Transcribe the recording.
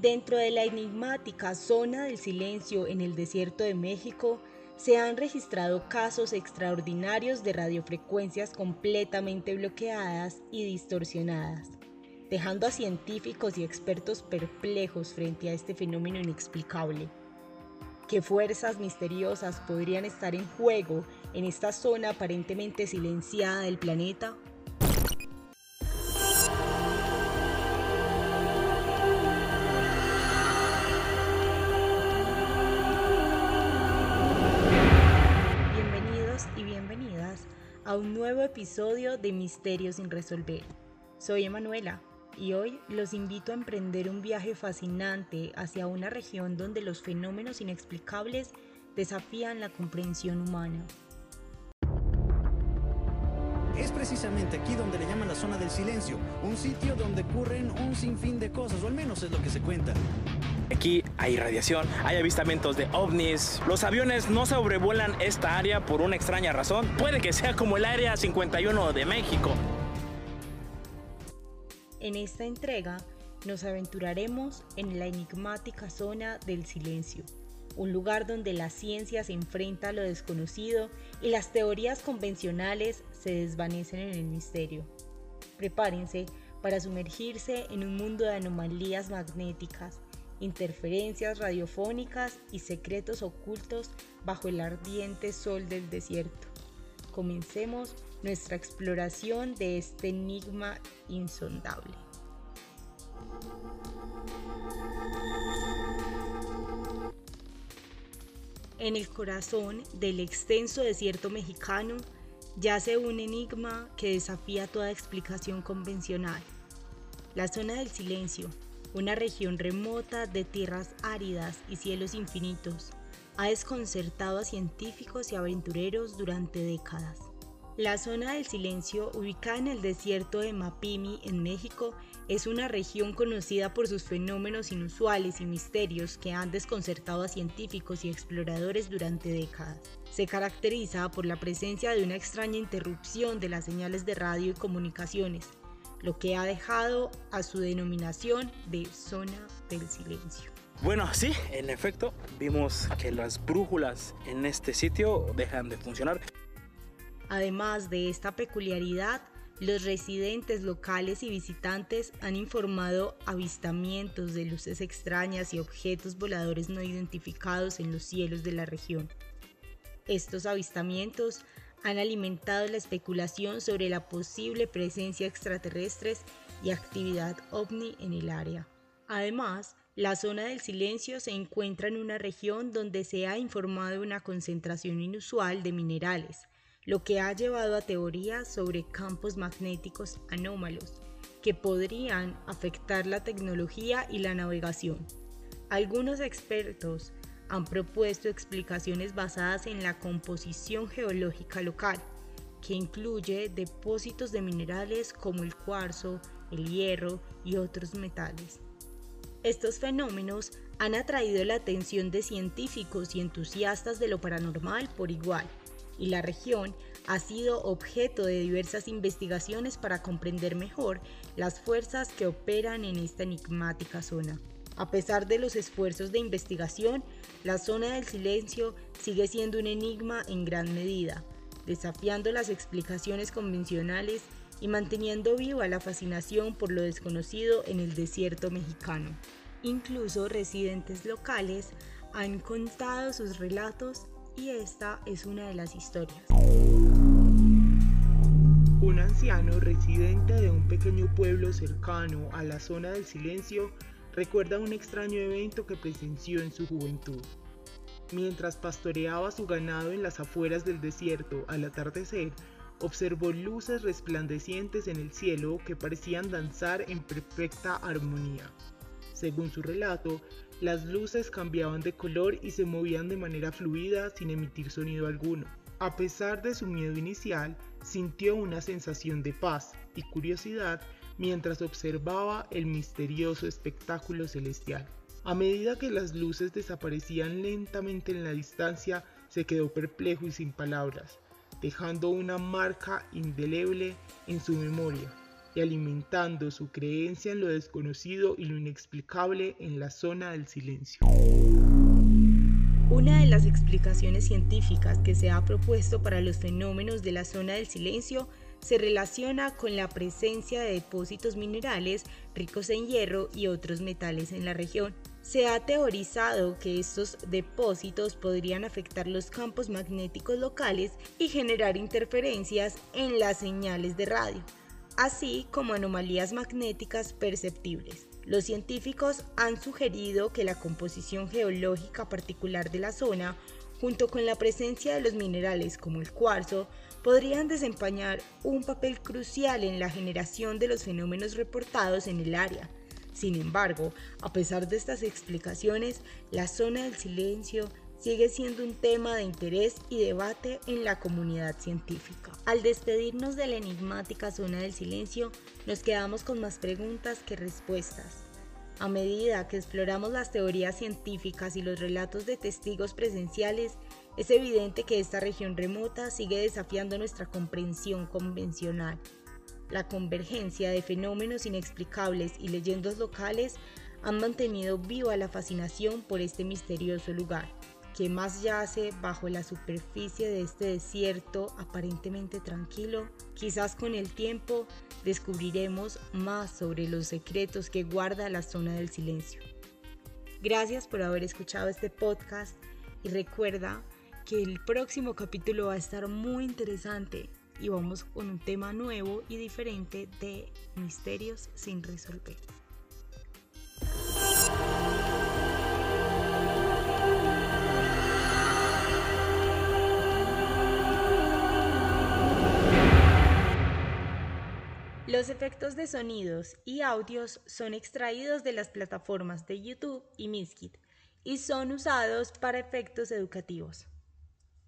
Dentro de la enigmática zona del silencio en el desierto de México, se han registrado casos extraordinarios de radiofrecuencias completamente bloqueadas y distorsionadas, dejando a científicos y expertos perplejos frente a este fenómeno inexplicable. ¿Qué fuerzas misteriosas podrían estar en juego en esta zona aparentemente silenciada del planeta? A un nuevo episodio de Misterios sin resolver. Soy Emanuela y hoy los invito a emprender un viaje fascinante hacia una región donde los fenómenos inexplicables desafían la comprensión humana. Es precisamente aquí donde le llaman la zona del silencio, un sitio donde ocurren un sinfín de cosas, o al menos es lo que se cuenta. Aquí hay radiación, hay avistamientos de ovnis. Los aviones no sobrevuelan esta área por una extraña razón. Puede que sea como el Área 51 de México. En esta entrega nos aventuraremos en la enigmática zona del silencio, un lugar donde la ciencia se enfrenta a lo desconocido y las teorías convencionales se desvanecen en el misterio. Prepárense para sumergirse en un mundo de anomalías magnéticas, interferencias radiofónicas y secretos ocultos bajo el ardiente sol del desierto. Comencemos nuestra exploración de este enigma insondable. En el corazón del extenso desierto mexicano yace un enigma que desafía toda explicación convencional. La zona del silencio, una región remota de tierras áridas y cielos infinitos, ha desconcertado a científicos y aventureros durante décadas. La zona del silencio, ubicada en el desierto de Mapimi, en México, es una región conocida por sus fenómenos inusuales y misterios que han desconcertado a científicos y exploradores durante décadas. Se caracteriza por la presencia de una extraña interrupción de las señales de radio y comunicaciones, lo que ha dejado a su denominación de zona del silencio. Bueno, sí, en efecto, vimos que las brújulas en este sitio dejan de funcionar. Además de esta peculiaridad, los residentes locales y visitantes han informado avistamientos de luces extrañas y objetos voladores no identificados en los cielos de la región. Estos avistamientos han alimentado la especulación sobre la posible presencia extraterrestres y actividad ovni en el área. Además, la zona del silencio se encuentra en una región donde se ha informado una concentración inusual de minerales, lo que ha llevado a teorías sobre campos magnéticos anómalos que podrían afectar la tecnología y la navegación. Algunos expertos han propuesto explicaciones basadas en la composición geológica local, que incluye depósitos de minerales como el cuarzo, el hierro y otros metales. Estos fenómenos han atraído la atención de científicos y entusiastas de lo paranormal por igual, y la región ha sido objeto de diversas investigaciones para comprender mejor las fuerzas que operan en esta enigmática zona. A pesar de los esfuerzos de investigación, la zona del silencio sigue siendo un enigma en gran medida, desafiando las explicaciones convencionales y manteniendo viva la fascinación por lo desconocido en el desierto mexicano. Incluso residentes locales han contado sus relatos y esta es una de las historias. Un anciano residente de un pequeño pueblo cercano a la zona del silencio recuerda un extraño evento que presenció en su juventud. Mientras pastoreaba su ganado en las afueras del desierto al atardecer, observó luces resplandecientes en el cielo que parecían danzar en perfecta armonía. Según su relato, las luces cambiaban de color y se movían de manera fluida sin emitir sonido alguno. A pesar de su miedo inicial, sintió una sensación de paz y curiosidad mientras observaba el misterioso espectáculo celestial. A medida que las luces desaparecían lentamente en la distancia, se quedó perplejo y sin palabras, dejando una marca indeleble en su memoria. y alimentando su creencia en lo desconocido y lo inexplicable en la zona del silencio. Una de las explicaciones científicas que se ha propuesto para los fenómenos de la zona del silencio se relaciona con la presencia de depósitos minerales ricos en hierro y otros metales en la región. Se ha teorizado que estos depósitos podrían afectar los campos magnéticos locales y generar interferencias en las señales de radio, así como anomalías magnéticas perceptibles. Los científicos han sugerido que la composición geológica particular de la zona, junto con la presencia de los minerales como el cuarzo, podrían desempeñar un papel crucial en la generación de los fenómenos reportados en el área. Sin embargo, a pesar de estas explicaciones, la zona del silencio sigue siendo un tema de interés y debate en la comunidad científica. Al despedirnos de la enigmática zona del silencio, nos quedamos con más preguntas que respuestas. A medida que exploramos las teorías científicas y los relatos de testigos presenciales, es evidente que esta región remota sigue desafiando nuestra comprensión convencional. La convergencia de fenómenos inexplicables y leyendas locales han mantenido viva la fascinación por este misterioso lugar, que más yace bajo la superficie de este desierto aparentemente tranquilo. Quizás con el tiempo descubriremos más sobre los secretos que guarda la zona del silencio. Gracias por haber escuchado este podcast y recuerda que el próximo capítulo va a estar muy interesante y vamos con un tema nuevo y diferente de misterios sin resolver. Los efectos de sonidos y audios son extraídos de las plataformas de YouTube y Miskit y son usados para efectos educativos.